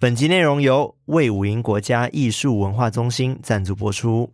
本集内容由魏武营国家艺术文化中心赞助播出。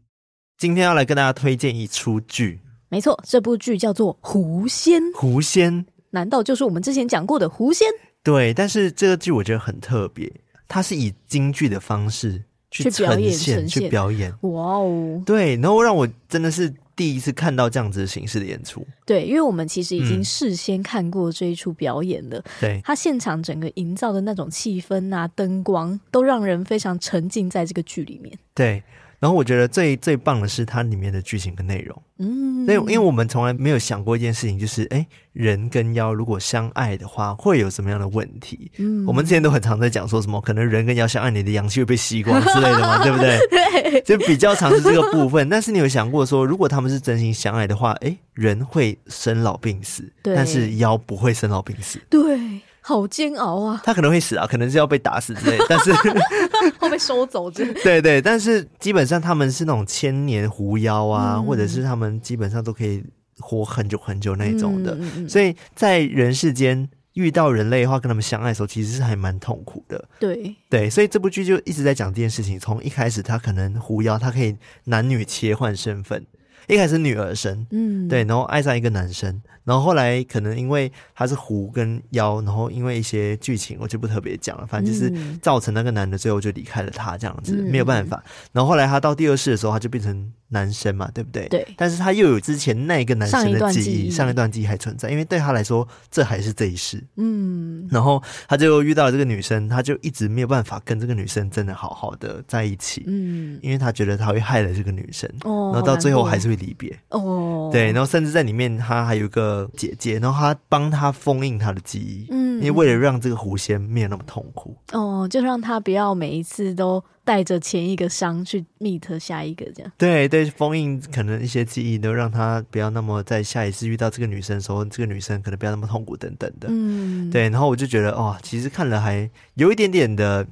今天要来跟大家推荐一出剧，没错，这部剧叫做《狐仙》。狐仙？难道就是我们之前讲过的狐仙？对，但是这个剧我觉得很特别，它是以京剧的方式去呈现、去表演。哇哦！对，然后让我真的是。第一次看到这样子的形式的演出，对，因为我们其实已经事先看过这一出表演了。对、嗯，他现场整个营造的那种气氛啊，灯光都让人非常沉浸在这个剧里面。对。然后我觉得最最棒的是它里面的剧情跟内容，嗯，因为因为我们从来没有想过一件事情，就是哎，人跟妖如果相爱的话，会有什么样的问题？嗯，我们之前都很常在讲说什么，可能人跟妖相爱，你的阳气会被吸光之类的嘛，对不对？对，就比较常是这个部分。但是你有想过说，如果他们是真心相爱的话，哎，人会生老病死，但是妖不会生老病死，对。好煎熬啊！他可能会死啊，可能是要被打死之类，但是 会被收走之类。对对，但是基本上他们是那种千年狐妖啊，嗯、或者是他们基本上都可以活很久很久那种的，嗯、所以在人世间遇到人类的话，跟他们相爱的时候，其实是还蛮痛苦的。对对，所以这部剧就一直在讲这件事情。从一开始，他可能狐妖，他可以男女切换身份。一开始女儿身，嗯，对，然后爱上一个男生，然后后来可能因为他是狐跟妖，然后因为一些剧情我就不特别讲了，反正就是造成那个男的最后就离开了他这样子，嗯、没有办法。然后后来他到第二世的时候，他就变成男生嘛，对不对？对。但是他又有之前那个男生的记忆，上一段记忆，上一段记忆还存在，因为对他来说这还是这一世，嗯。然后他就遇到了这个女生，他就一直没有办法跟这个女生真的好好的在一起，嗯，因为他觉得他会害了这个女生，哦，然后到最后还是会。离别哦，对，然后甚至在里面，他还有一个姐姐，然后他帮她封印她的记忆，嗯，因为为了让这个狐仙没有那么痛苦，哦，就让她不要每一次都带着前一个伤去 meet 下一个这样，对对，封印可能一些记忆都让她不要那么在下一次遇到这个女生的时候，这个女生可能不要那么痛苦等等的，嗯，对，然后我就觉得哦，其实看了还有一点点的。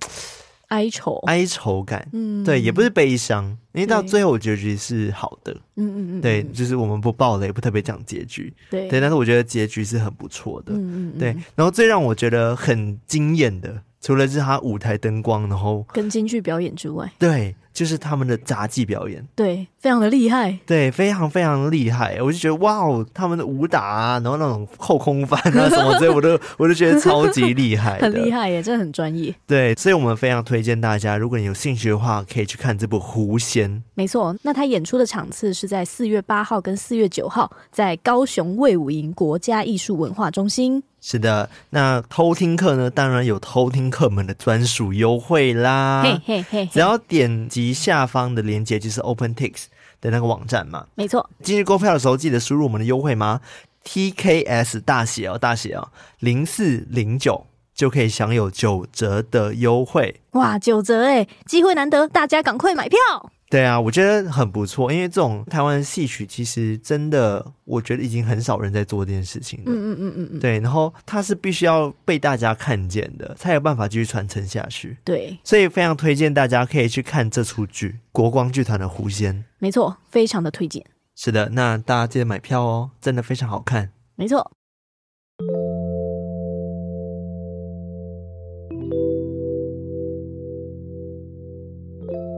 哀愁，哀愁感，嗯，对，也不是悲伤，因为到最后结局是好的，嗯嗯嗯，对，就是我们不爆雷，也不特别讲结局，对。对，但是我觉得结局是很不错的，嗯嗯，对，然后最让我觉得很惊艳的，除了是他舞台灯光，然后跟京剧表演之外，对。就是他们的杂技表演，对，非常的厉害，对，非常非常厉害。我就觉得哇哦，他们的武打啊，然后那种后空翻啊什么之类，我都 我都觉得超级厉害，很厉害耶，真的很专业。对，所以我们非常推荐大家，如果你有兴趣的话，可以去看这部《狐仙》。没错，那他演出的场次是在四月八号跟四月九号，在高雄卫武营国家艺术文化中心。是的，那偷听课呢，当然有偷听课们的专属优惠啦。嘿嘿嘿，只要点击下方的链接，就是 OpenTix 的那个网站嘛。没错，今日购票的时候记得输入我们的优惠码 TKS 大写哦，大写哦，零四零九就可以享有九折的优惠。哇，九折诶，机会难得，大家赶快买票。对啊，我觉得很不错，因为这种台湾的戏曲其实真的，我觉得已经很少人在做这件事情了。嗯嗯嗯嗯嗯。对，然后它是必须要被大家看见的，才有办法继续传承下去。对，所以非常推荐大家可以去看这出剧，国光剧团的《狐仙》。没错，非常的推荐。是的，那大家记得买票哦，真的非常好看。没错。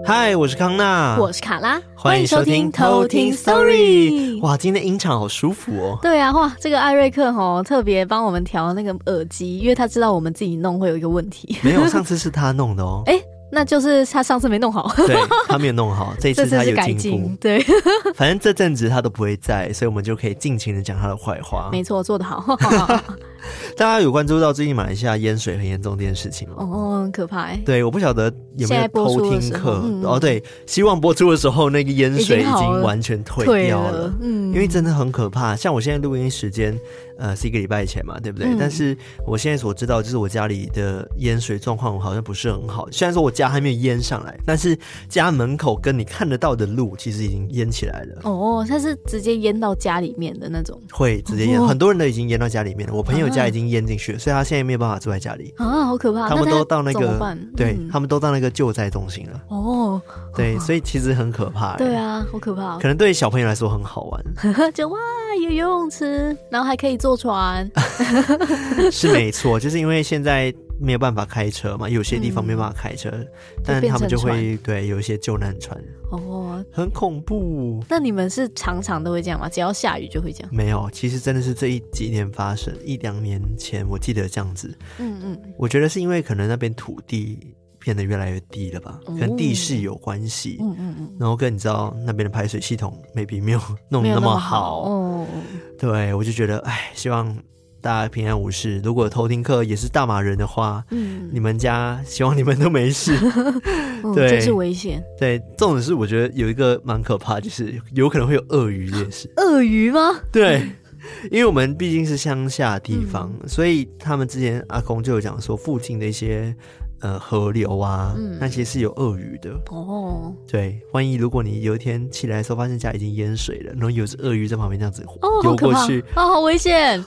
嗨，我是康娜，我是卡拉，欢迎收听偷听 Story。哇，今天音场好舒服哦。对啊，哇，这个艾瑞克吼特别帮我们调那个耳机，因为他知道我们自己弄会有一个问题。没有，上次是他弄的哦。哎。那就是他上次没弄好，对，他没有弄好，这一次他有进步，对，反正这阵子他都不会在，所以我们就可以尽情的讲他的坏话。没错，做得好。大家有关注到最近马来西亚淹水很严重这件事情吗？哦，很可怕。对，我不晓得有没有偷听课、嗯、哦。对，希望播出的时候那个淹水已经完全退掉了，了嗯，因为真的很可怕。像我现在录音时间。呃，是一个礼拜以前嘛，对不对？嗯、但是我现在所知道，就是我家里的淹水状况好像不是很好。虽然说我家还没有淹上来，但是家门口跟你看得到的路，其实已经淹起来了。哦，它是直接淹到家里面的那种。会直接淹，哦、很多人都已经淹到家里面了。我朋友家已经淹进去了，啊、所以他现在没有办法住在家里。啊，好可怕！他们都到那个，对他们都到那个救灾中心了。哦，对，所以其实很可怕。对啊，好可怕。可能对小朋友来说很好玩，就哇，有游泳池，然后还可以坐船。是没错，就是因为现在没有办法开车嘛，有些地方没办法开车，嗯、但他们就会对有一些救难船哦，很恐怖。那你们是常常都会这样吗？只要下雨就会这样？没有，其实真的是这一几年发生，一两年前我记得这样子。嗯嗯，我觉得是因为可能那边土地变得越来越低了吧，跟地势有关系。嗯嗯嗯，然后跟你知道那边的排水系统 maybe 没有弄那么好哦。对，我就觉得，哎，希望。大家平安无事。如果偷听课也是大马人的话，嗯，你们家希望你们都没事。对，这是危险。对，这种是我觉得有一个蛮可怕，就是有可能会有鳄鱼这件事。鳄鱼吗？对，因为我们毕竟是乡下地方，嗯、所以他们之前阿公就有讲说，附近的一些呃河流啊，嗯、那些是有鳄鱼的。哦，对，万一如果你有一天起来的时候，发现家已经淹水了，然后有只鳄鱼在旁边这样子游过去，哦，好，好危险。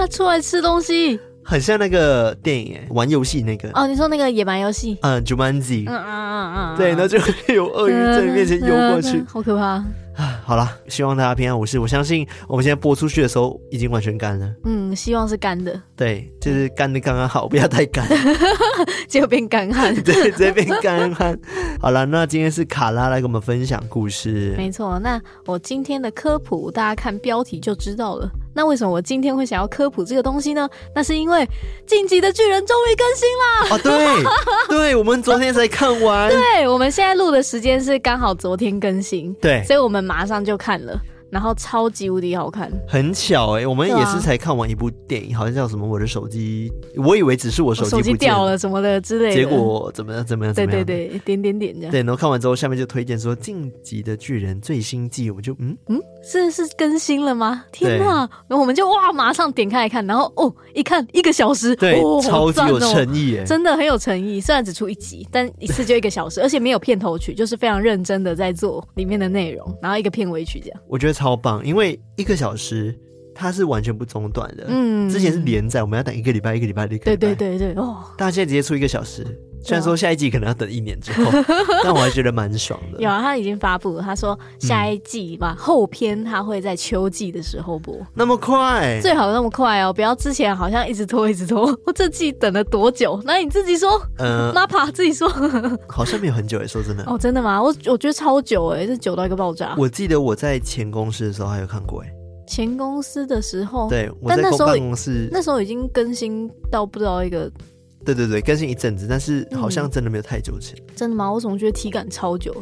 哇，出来吃东西，很像那个电影诶，玩游戏那个。哦，你说那个野蛮游戏，嗯，Jumanji，嗯嗯嗯嗯，对，然后就会有鳄鱼在你面前游过去，嗯，好可怕。好了，希望大家平安无事。我相信我们现在播出去的时候已经完全干了。嗯，希望是干的。对，就是干的刚刚好，不要太干，结果变干旱。对，直接变干旱。好了，那今天是卡拉来跟我们分享故事。没错，那我今天的科普，大家看标题就知道了。那为什么我今天会想要科普这个东西呢？那是因为《晋级的巨人》终于更新啦！啊，对，对，我们昨天才看完。对，我们现在录的时间是刚好昨天更新。对，所以我们马上就看了。然后超级无敌好看，很巧哎、欸，我们也是才看完一部电影，啊、好像叫什么？我的手机，我以为只是我手机掉了什么的之类的，结果怎么样？怎么样？怎么样？对对对，点点点这样。对，然后看完之后，下面就推荐说《进级的巨人》最新季，我们就嗯嗯，是是更新了吗？天哪！然后我们就哇，马上点开来看，然后哦，一看一个小时，对，哦、超级有诚意哎，真的很有诚意。虽然只出一集，但一次就一个小时，而且没有片头曲，就是非常认真的在做里面的内容，然后一个片尾曲这样。我觉得超棒，因为。一个小时，它是完全不中断的。嗯，之前是连载，我们要等一个礼拜，一个礼拜，一个礼拜。对对对对，哦，大家现在直接出一个小时。虽然说下一季可能要等一年之后，但我还觉得蛮爽的。有啊，他已经发布了，他说下一季吧，嗯、后篇他会在秋季的时候播。那么快？最好那么快哦，不要之前好像一直拖一直拖。我这季等了多久？那你自己说。嗯，Mappa 自己说。好像没有很久诶，说真的。哦，真的吗？我我觉得超久诶，这久到一个爆炸。我记得我在前公司的时候还有看过诶。前公司的时候，对，我在办公室，那时候已经更新到不知道一个。对对对，更新一阵子，但是好像真的没有太久前。真的吗？我总觉得体感超久。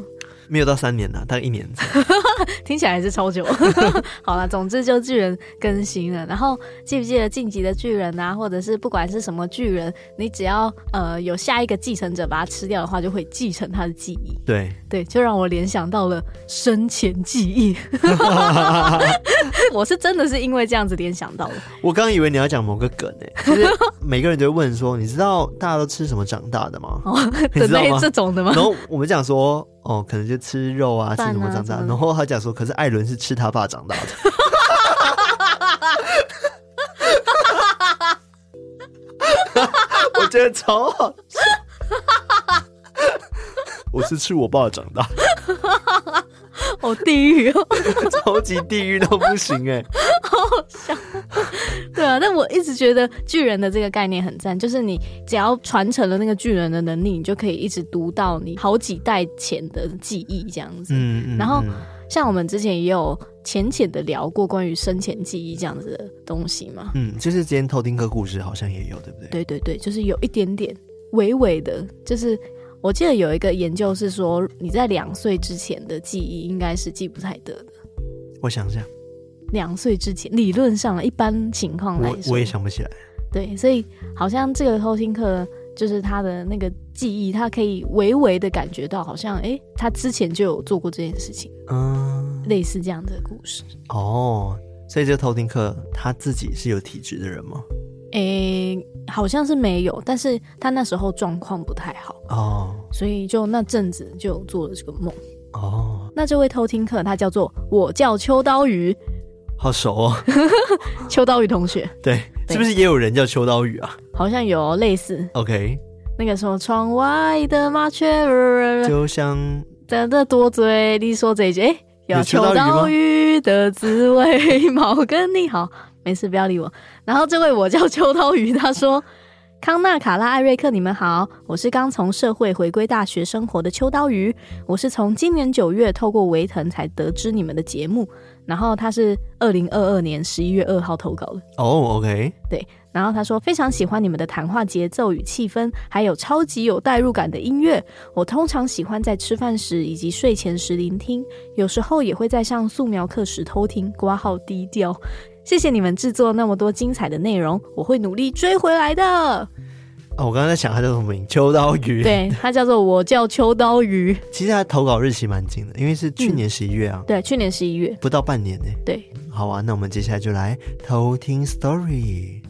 没有到三年了，大概一年。听起来还是超久。好了，总之就巨人更新了。然后记不记得晋级的巨人啊，或者是不管是什么巨人，你只要呃有下一个继承者把它吃掉的话，就会继承他的记忆。对对，就让我联想到了生前记忆。我是真的是因为这样子联想到的。我刚以为你要讲某个梗呢、欸，就是每个人都会问说，你知道大家都吃什么长大的吗？哦，你知道吗？这种的吗？然后我们讲说。哦，可能就吃肉啊，吃什么长大？然后他讲说，可是艾伦是吃他爸长大的。我觉得超好笑。我是吃我爸长大。好 地狱哦，超级地狱都不行哎，好好笑。对啊，但我一直觉得巨人的这个概念很赞，就是你只要传承了那个巨人的能力，你就可以一直读到你好几代前的记忆这样子。嗯嗯。然后像我们之前也有浅浅的聊过关于生前记忆这样子的东西嘛。嗯，就是今天偷听个故事好像也有，对不对？对对对，就是有一点点微微的，就是。我记得有一个研究是说，你在两岁之前的记忆应该是记不太得的。我想想，两岁之前，理论上一般情况来说我，我也想不起来。对，所以好像这个偷听客就是他的那个记忆，他可以微微的感觉到，好像哎、欸，他之前就有做过这件事情。嗯，类似这样的故事。哦，所以这个偷听客他自己是有体质的人吗？诶、欸，好像是没有，但是他那时候状况不太好。哦，所以就那阵子就做了这个梦。哦。那这位偷听客他叫做我叫秋刀鱼，好熟哦，秋刀鱼同学，对，对。是不是也有人叫秋刀鱼啊？好像有类似，OK，那个什么窗外的麻雀，就像真的多嘴，你说这一句，哎、欸，有秋刀鱼的滋味，毛跟你好。没事，不要理我。然后这位我叫秋刀鱼，他说康纳、卡拉、艾瑞克，你们好，我是刚从社会回归大学生活的秋刀鱼。我是从今年九月透过维腾才得知你们的节目，然后他是二零二二年十一月二号投稿的。哦、oh，OK，对。然后他说非常喜欢你们的谈话节奏与气氛，还有超级有代入感的音乐。我通常喜欢在吃饭时以及睡前时聆听，有时候也会在上素描课时偷听，挂号低调。谢谢你们制作那么多精彩的内容，我会努力追回来的。哦，我刚刚在想他叫什么名，秋刀鱼。对，他叫做我叫秋刀鱼。其实他投稿日期蛮近的，因为是去年十一月啊、嗯。对，去年十一月，不到半年呢。对，好啊，那我们接下来就来偷听 story。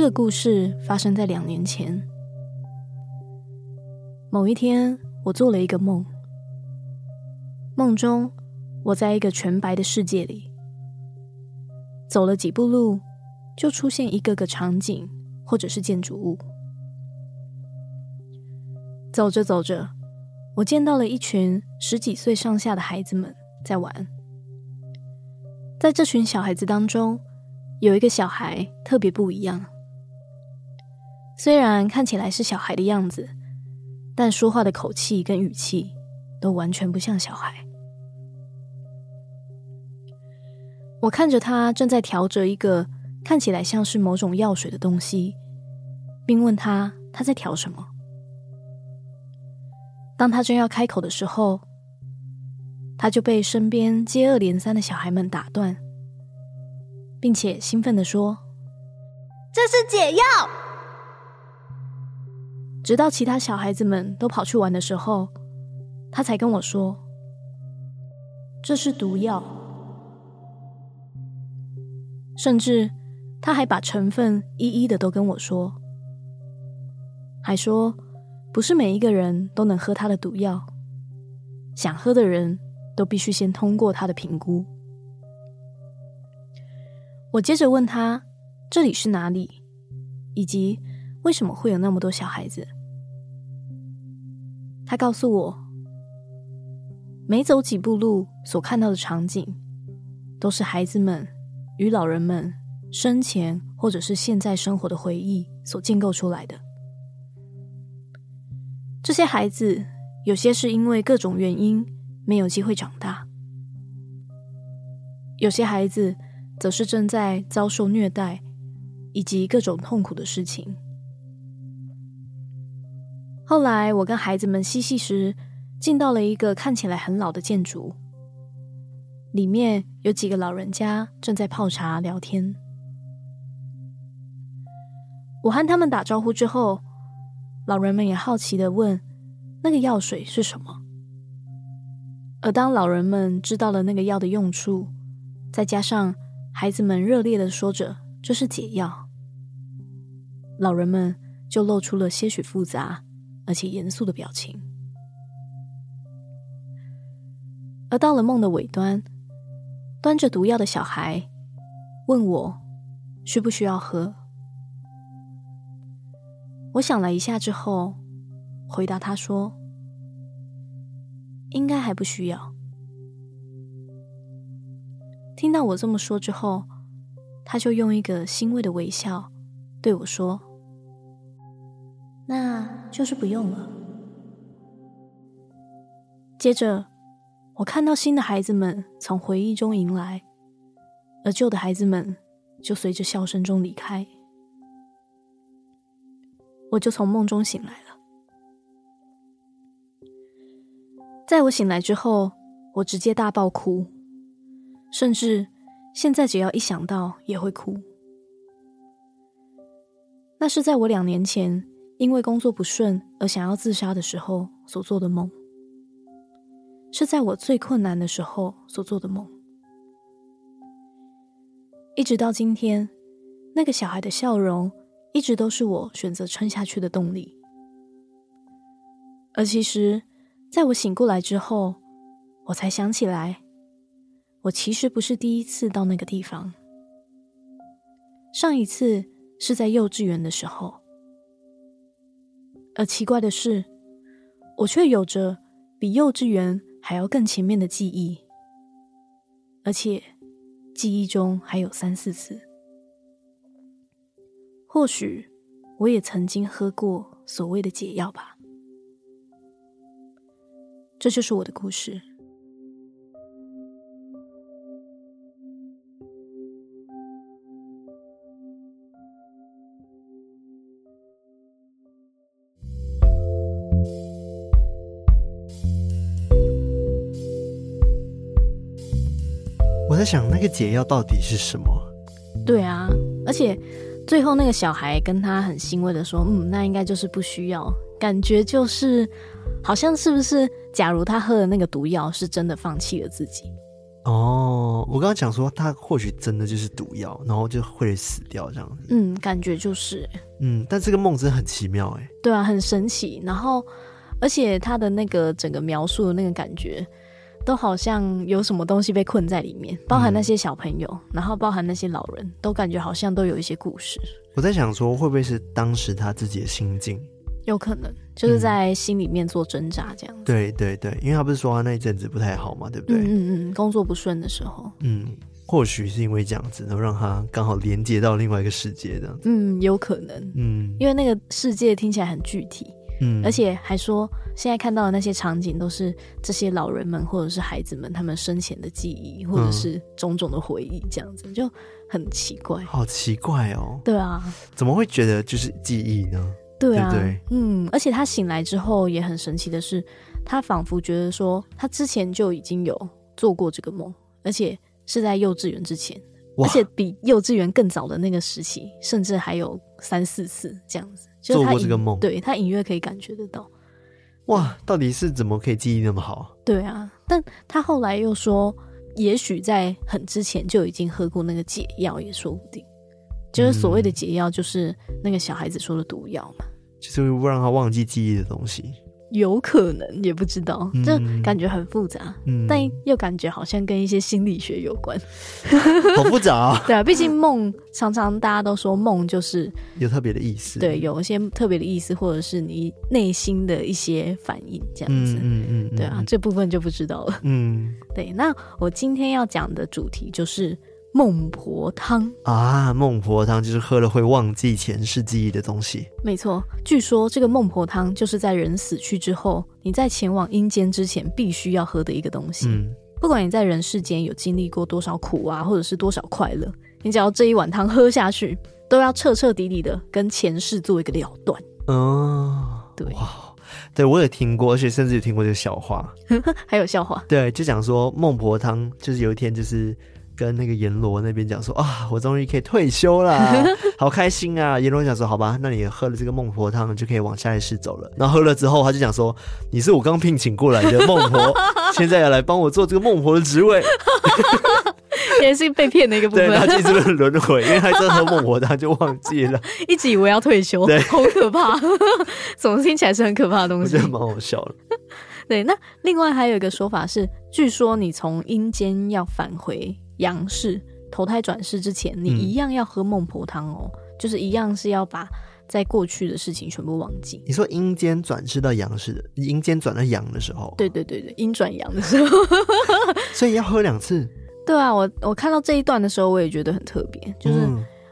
这个故事发生在两年前。某一天，我做了一个梦。梦中，我在一个全白的世界里，走了几步路，就出现一个个场景或者是建筑物。走着走着，我见到了一群十几岁上下的孩子们在玩。在这群小孩子当中，有一个小孩特别不一样。虽然看起来是小孩的样子，但说话的口气跟语气都完全不像小孩。我看着他正在调着一个看起来像是某种药水的东西，并问他他在调什么。当他正要开口的时候，他就被身边接二连三的小孩们打断，并且兴奋地说：“这是解药。”直到其他小孩子们都跑去玩的时候，他才跟我说：“这是毒药。”甚至他还把成分一一的都跟我说，还说不是每一个人都能喝他的毒药，想喝的人都必须先通过他的评估。我接着问他：“这里是哪里？以及为什么会有那么多小孩子？”他告诉我，每走几步路所看到的场景，都是孩子们与老人们生前或者是现在生活的回忆所建构出来的。这些孩子有些是因为各种原因没有机会长大，有些孩子则是正在遭受虐待以及各种痛苦的事情。后来，我跟孩子们嬉戏时，进到了一个看起来很老的建筑，里面有几个老人家正在泡茶聊天。我和他们打招呼之后，老人们也好奇地问：“那个药水是什么？”而当老人们知道了那个药的用处，再加上孩子们热烈的说着“这是解药”，老人们就露出了些许复杂。而且严肃的表情，而到了梦的尾端，端着毒药的小孩问我需不需要喝。我想了一下之后，回答他说：“应该还不需要。”听到我这么说之后，他就用一个欣慰的微笑对我说。那就是不用了。接着，我看到新的孩子们从回忆中迎来，而旧的孩子们就随着笑声中离开。我就从梦中醒来了。在我醒来之后，我直接大爆哭，甚至现在只要一想到也会哭。那是在我两年前。因为工作不顺而想要自杀的时候所做的梦，是在我最困难的时候所做的梦。一直到今天，那个小孩的笑容一直都是我选择撑下去的动力。而其实，在我醒过来之后，我才想起来，我其实不是第一次到那个地方。上一次是在幼稚园的时候，而奇怪的是，我却有着比幼稚园还要更前面的记忆，而且记忆中还有三四次。或许我也曾经喝过所谓的解药吧。这就是我的故事。我在想，那个解药到底是什么？对啊，而且。最后，那个小孩跟他很欣慰的说：“嗯，那应该就是不需要。感觉就是，好像是不是？假如他喝的那个毒药是真的放弃了自己。哦，我刚刚讲说，他或许真的就是毒药，然后就会死掉这样子。嗯，感觉就是。嗯，但这个梦真的很奇妙，哎。对啊，很神奇。然后，而且他的那个整个描述的那个感觉。”都好像有什么东西被困在里面，包含那些小朋友，嗯、然后包含那些老人，都感觉好像都有一些故事。我在想说，会不会是当时他自己的心境？有可能，就是在心里面做挣扎这样子。嗯、对对对，因为他不是说他那一阵子不太好嘛，对不对？嗯嗯嗯，工作不顺的时候。嗯，或许是因为这样子，然后让他刚好连接到另外一个世界这样子。嗯，有可能。嗯，因为那个世界听起来很具体。嗯，而且还说，现在看到的那些场景都是这些老人们或者是孩子们他们生前的记忆，或者是种种的回忆，这样子、嗯、就很奇怪。好奇怪哦。对啊。怎么会觉得就是记忆呢？对啊。对，对，嗯，而且他醒来之后也很神奇的是，他仿佛觉得说他之前就已经有做过这个梦，而且是在幼稚园之前，而且比幼稚园更早的那个时期，甚至还有三四次这样子。做过这个梦，对，他隐约可以感觉得到。哇，到底是怎么可以记忆那么好？对啊，但他后来又说，也许在很之前就已经喝过那个解药，也说不定。就是所谓的解药，就是那个小孩子说的毒药嘛，就是会让他忘记记忆的东西。有可能也不知道，就感觉很复杂，嗯，但又感觉好像跟一些心理学有关，好复杂啊。对啊，毕竟梦常常大家都说梦就是有特别的意思，对，有一些特别的意思，或者是你内心的一些反应这样子，嗯嗯，嗯，对啊，这部分就不知道了，嗯，对。那我今天要讲的主题就是。孟婆汤啊，孟婆汤就是喝了会忘记前世记忆的东西。没错，据说这个孟婆汤就是在人死去之后，你在前往阴间之前必须要喝的一个东西。嗯，不管你在人世间有经历过多少苦啊，或者是多少快乐，你只要这一碗汤喝下去，都要彻彻底底的跟前世做一个了断。哦，对，哇，对我也听过，而且甚至有听过这个笑话，还有笑话，对，就讲说孟婆汤就是有一天就是。跟那个阎罗那边讲说啊，我终于可以退休了，好开心啊！阎罗讲说，好吧，那你喝了这个孟婆汤就可以往下一世走了。然后喝了之后，他就讲说，你是我刚聘请过来的孟婆，现在要来帮我做这个孟婆的职位，也是被骗的一个部分。对，他一直轮回，因为他真的喝孟婆汤就忘记了，一直以为要退休，对，好可怕，总是听起来是很可怕的东西，我觉得蛮好笑的。对，那另外还有一个说法是，据说你从阴间要返回。阳世投胎转世之前，你一样要喝孟婆汤哦，嗯，就是一样是要把在过去的事情全部忘记。你说阴间转世到阳世的，阴间转到阳的时候，对对对对，阴转阳的时候，所以要喝两次。对啊，我我看到这一段的时候，我也觉得很特别，就是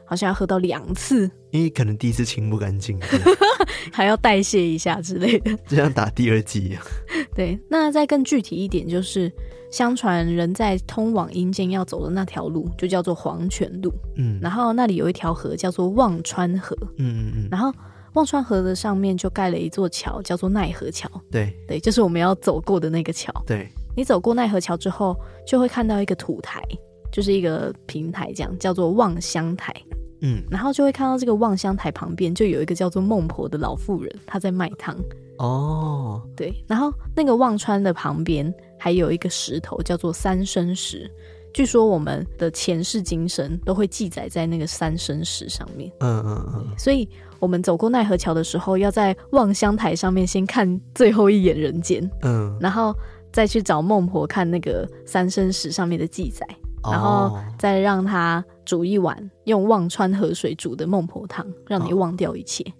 好像要喝到两次，嗯，因为可能第一次清不干净，还要代谢一下之类的，就像打第二剂一样。对，那再更具体一点，就是。相传人在通往阴间要走的那条路就叫做黄泉路，嗯，然后那里有一条河叫做忘川河，嗯嗯嗯，然后忘川河的上面就盖了一座桥，叫做奈何桥，对。对，就是我们要走过的那个桥，对，你走过奈何桥之后，就会看到一个土台，就是一个平台，这样叫做望乡台，嗯，然后就会看到这个望乡台旁边就有一个叫做孟婆的老妇人，她在卖汤，哦，对，然后那个望川的旁边。还有一个石头叫做三生石，据说我们的前世今生都会记载在那个三生石上面。嗯嗯嗯。所以我们走过奈何桥的时候，要在望乡台上面先看最后一眼人间，嗯，然后再去找孟婆看那个三生石上面的记载，然后再让他煮一碗用忘川河水煮的孟婆汤，让你忘掉一切。哦、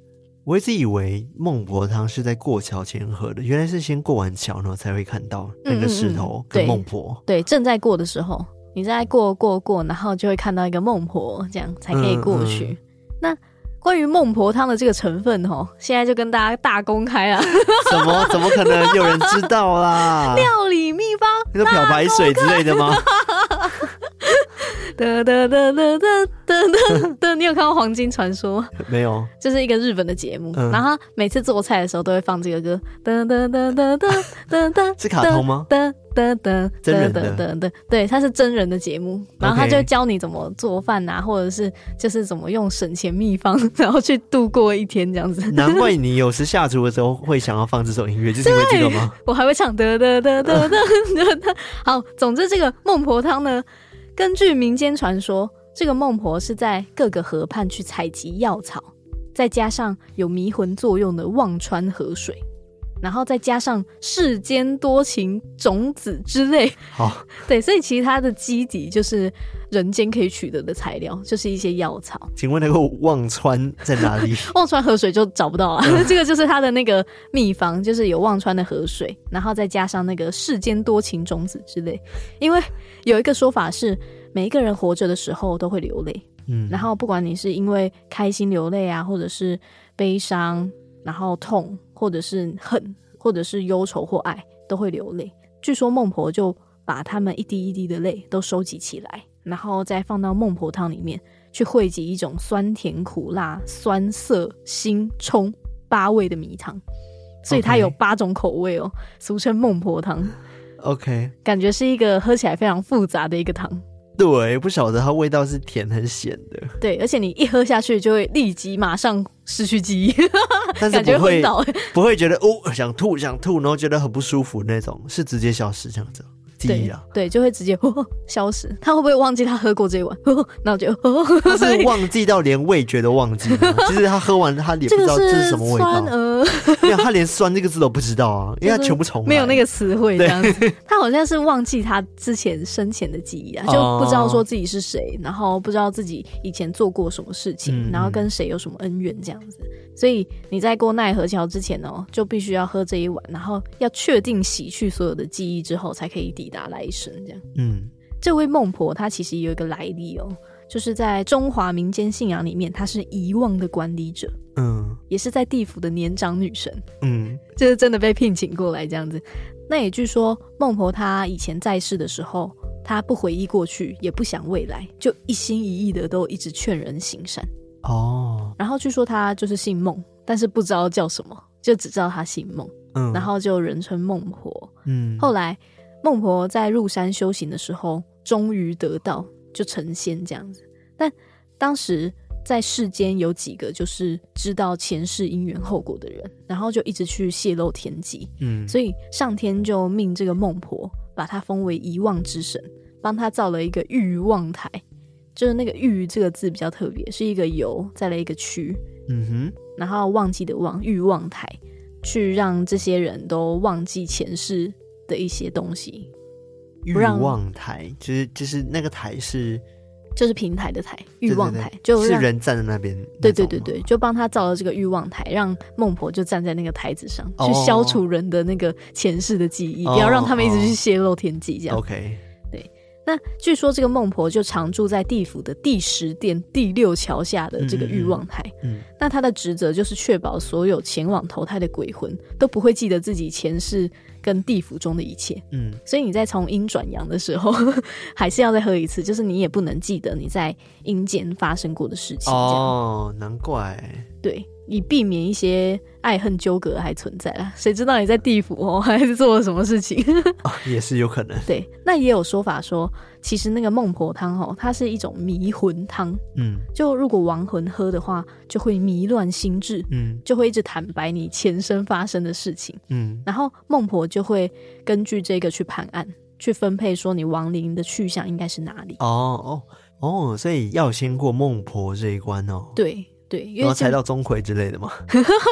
我一直以为孟婆汤是在过桥前喝的，原来是先过完桥呢才会看到那个石头跟孟婆。嗯嗯对，对，正在过的时候，你在过过过，然后就会看到一个孟婆，这样才可以过去。那关于孟婆汤的这个成分，哦，现在就跟大家大公开了。什么？怎么可能有人知道啦？料理秘方？那个漂白水之类的吗？哒哒哒哒哒哒哒，你有看过《黄金传说》没有？就是一个日本的节目，然后每次做菜的时候都会放这个歌。哒哒哒哒哒哒哒，是卡通吗？哒哒哒哒哒哒哒，对，它是真人的节目，然后他就教你怎么做饭啊，或者是就是怎么用省钱秘方，然后去度过一天这样子。难怪你有时下厨的时候会想要放这首音乐，就是因为这个吗？我还会唱哒哒哒哒哒哒。好，总之这个孟婆汤呢。根据民间传说，这个孟婆是在各个河畔去采集药草，再加上有迷魂作用的忘川河水，然后再加上世间多情种子之类。好，对，所以其实它的基底就是人间可以取得的材料，就是一些药草。请问那个忘川在哪里？忘川河水就找不到了。这个就是它的那个秘方，就是有忘川的河水，然后再加上那个世间多情种子之类，因为。有一个说法是，每一个人活着的时候都会流泪，嗯，然后不管你是因为开心流泪啊，或者是悲伤，然后痛，或者是恨，或者是忧愁或爱，都会流泪。据说孟婆就把他们一滴一滴的泪都收集起来，然后再放到孟婆汤里面去汇集一种酸甜苦辣、酸涩辛冲八味的米汤，所以它有八种口味哦，俗称孟婆汤。OK，感觉是一个喝起来非常复杂的一个汤。对，不晓得它味道是甜还是咸的。对，而且你一喝下去就会立即马上失去记忆，但是 不会不会觉得哦想吐想吐，然后觉得很不舒服那种，是直接消失这样子。对对，就会直接 消失。他会不会忘记他喝过这一碗？那我就 他是忘记到连味觉都忘记了。就是他喝完，他也不知道这是什么味道。没有，他连酸这个字都不知道啊，因为他全部重来，没有那个词汇这样子。他好像是忘记他之前生前的记忆啊，就不知道说自己是谁，然后不知道自己以前做过什么事情，然后跟谁有什么恩怨这样子。所以你在过奈何桥之前哦，就必须要喝这一碗，然后要确定洗去所有的记忆之后，才可以抵达来生。这样，嗯，这位孟婆她其实有一个来历哦，就是在中华民间信仰里面，她是遗忘的管理者，嗯，也是在地府的年长女神，嗯，就是真的被聘请过来这样子。那也据说孟婆她以前在世的时候，她不回忆过去，也不想未来，就一心一意的都一直劝人行善。哦，然后据说他就是姓孟，但是不知道叫什么，就只知道他姓孟。嗯，然后就人称孟婆。嗯，后来孟婆在入山修行的时候，终于得道，就成仙这样子。但当时在世间有几个就是知道前世因缘后果的人，然后就一直去泄露天机。嗯，所以上天就命这个孟婆把她封为遗忘之神，帮她造了一个欲望台。就是那个“欲”这个字比较特别，是一个“游”再来一个“区”，嗯哼，然后忘记的“忘”，欲望台，去让这些人都忘记前世的一些东西。欲望台就是就是那个台是，就是平台的台，欲望台就是人站在那边。对对对对，就帮他造了这个欲望台，让孟婆就站在那个台子上，去消除人的那个前世的记忆，不要让他们一直去泄露天机，这样。OK。那据说这个孟婆就常住在地府的第十殿第六桥下的这个欲望台。嗯，嗯，那她的职责就是确保所有前往投胎的鬼魂都不会记得自己前世跟地府中的一切。嗯，所以你在从阴转阳的时候，还是要再喝一次，就是你也不能记得你在阴间发生过的事情。哦，难怪。对。以避免一些爱恨纠葛还存在啦，谁知道你在地府哦，还是做了什么事情？哦，也是有可能。对，那也有说法说，其实那个孟婆汤哦，它是一种迷魂汤。嗯，就如果亡魂喝的话，就会迷乱心智。嗯，就会一直坦白你前生发生的事情。嗯，然后孟婆就会根据这个去判案，去分配说你亡灵的去向应该是哪里。哦哦哦，所以要先过孟婆这一关哦。对。对，因为猜到钟馗之类的吗？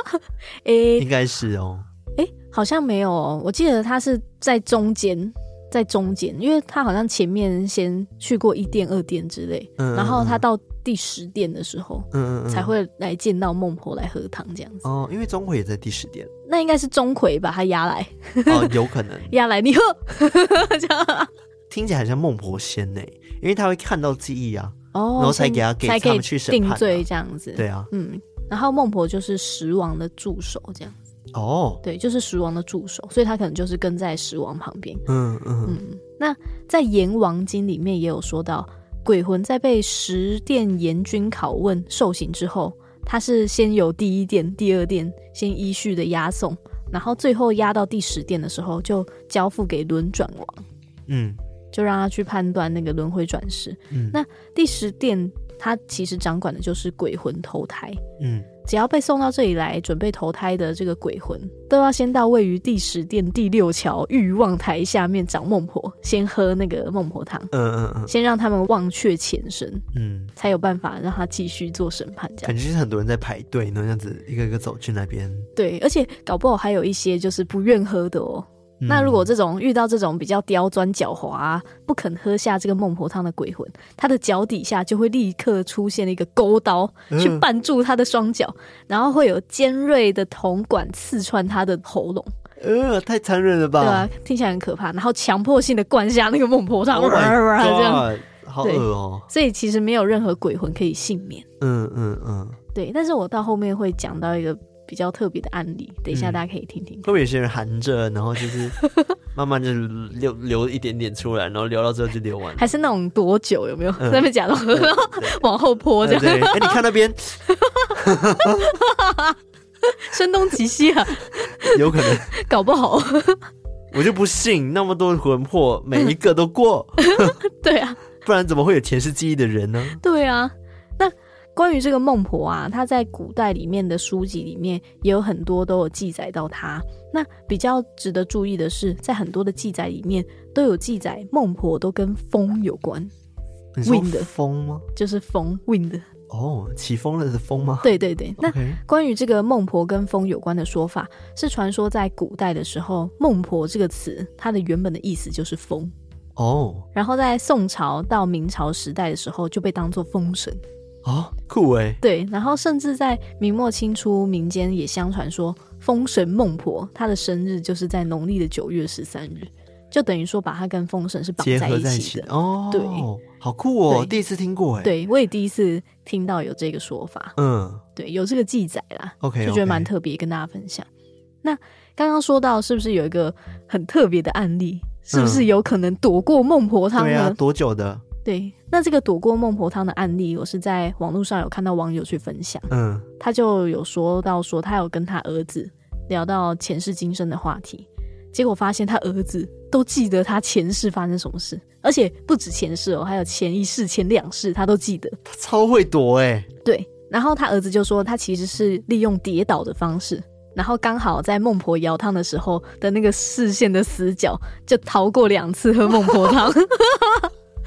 诶、欸，应该是哦。诶，好像没有哦。我记得他是在中间，在中间，因为他好像前面先去过一店、二店之类，嗯然后他到第十店的时候，嗯，嗯嗯，才会来见到孟婆来喝汤这样子。哦，因为钟馗也在第十店，那应该是钟馗把他压来。哦，有可能 压来你喝，这样听起来很像孟婆仙呢，因为他会看到记忆啊，哦，然后才给他给他们去审判定罪这样子。对啊，嗯，然后孟婆就是石王的助手这样。哦，对，就是石王的助手，所以他可能就是跟在石王旁边。嗯嗯嗯。那在《阎王经》里面也有说到，鬼魂在被十殿阎君拷问受刑之后，他是先有第一殿、第二殿先依序的押送，然后最后押到第十殿的时候，就交付给轮转王。嗯，就让他去判断那个轮回转世。嗯，那第十殿他其实掌管的就是鬼魂投胎。嗯。只要被送到这里来准备投胎的这个鬼魂，都要先到位于第十殿第六桥欲望台下面找孟婆，先喝那个孟婆汤。嗯嗯嗯，先让他们忘却前生，嗯，才有办法让他继续做审判。这样感觉是很多人在排队，那样子一个一个走去那边。对，而且搞不好还有一些就是不愿喝的哦。那如果这种遇到这种比较刁钻狡猾、啊、不肯喝下这个孟婆汤的鬼魂，他的脚底下就会立刻出现了一个钩刀，去绊住他的双脚，嗯、然后会有尖锐的铜管刺穿他的喉咙。呃，太残忍了吧？对啊，听起来很可怕。然后强迫性的灌下那个孟婆汤，oh、这样好恶哦。所以其实没有任何鬼魂可以幸免。嗯嗯嗯，对。但是我到后面会讲到一个。比较特别的案例，等一下大家可以听听。会不会有些人含着，然后就是 慢慢就流流一点点出来，然后流到最后就流完了。还是那种多久有没有？在那边假装喝，然后往后泼这样。哎、欸，你看那边，声东击西啊，有可能，搞不好。我就不信那么多魂魄每一个都过。对啊，不然怎么会有前世记忆的人呢？对啊。关于这个孟婆啊，她在古代里面的书籍里面也有很多都有记载到她。那比较值得注意的是，在很多的记载里面都有记载孟婆都跟风有关。wind 风吗？就是风 wind。哦，起风了的风吗？对对对。那关于这个孟婆跟风有关的说法，是传说在古代的时候，孟婆这个词它的原本的意思就是风。哦。然后在宋朝到明朝时代的时候，就被当做风神。哦，酷哎！对，然后甚至在明末清初，民间也相传说，风神孟婆她的生日就是在农历的九月十三日，就等于说把她跟风神是绑在一起的。哦。对，好酷哦，第一次听过哎。对，我也第一次听到有这个说法。嗯，对，有这个记载啦。OK，就觉得蛮特别，跟大家分享。那刚刚说到，是不是有一个很特别的案例？是不是有可能躲过孟婆汤呢？对啊，多久的？对，那这个躲过孟婆汤的案例，我是在网络上有看到网友去分享，嗯，他就有说到说他有跟他儿子聊到前世今生的话题，结果发现他儿子都记得他前世发生什么事，而且不止前世哦，还有前一世、前两世他都记得，他超会躲哎，对，然后他儿子就说他其实是利用跌倒的方式，然后刚好在孟婆舀汤的时候的那个视线的死角，就逃过两次喝孟婆汤。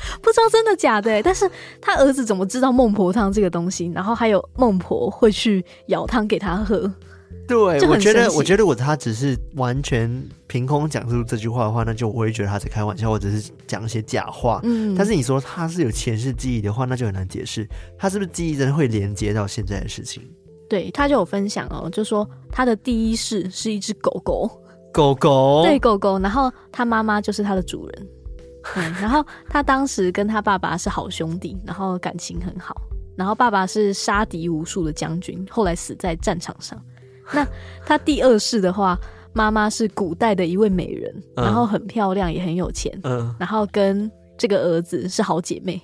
不知道真的假的，但是他儿子怎么知道孟婆汤这个东西？然后还有孟婆会去舀汤给他喝。对，我觉得，我觉得我他只是完全凭空讲出这句话的话，那就我会觉得他在开玩笑，或者是讲一些假话。嗯，但是你说他是有前世记忆的话，那就很难解释，他是不是记忆真的会连接到现在的事情？对，他就有分享哦，就说他的第一世是一只狗狗，狗狗，对，狗狗，然后他妈妈就是他的主人。嗯，然后他当时跟他爸爸是好兄弟，然后感情很好。然后爸爸是杀敌无数的将军，后来死在战场上。那他第二世的话，妈妈是古代的一位美人，然后很漂亮，也很有钱。嗯，然后跟这个儿子是好姐妹。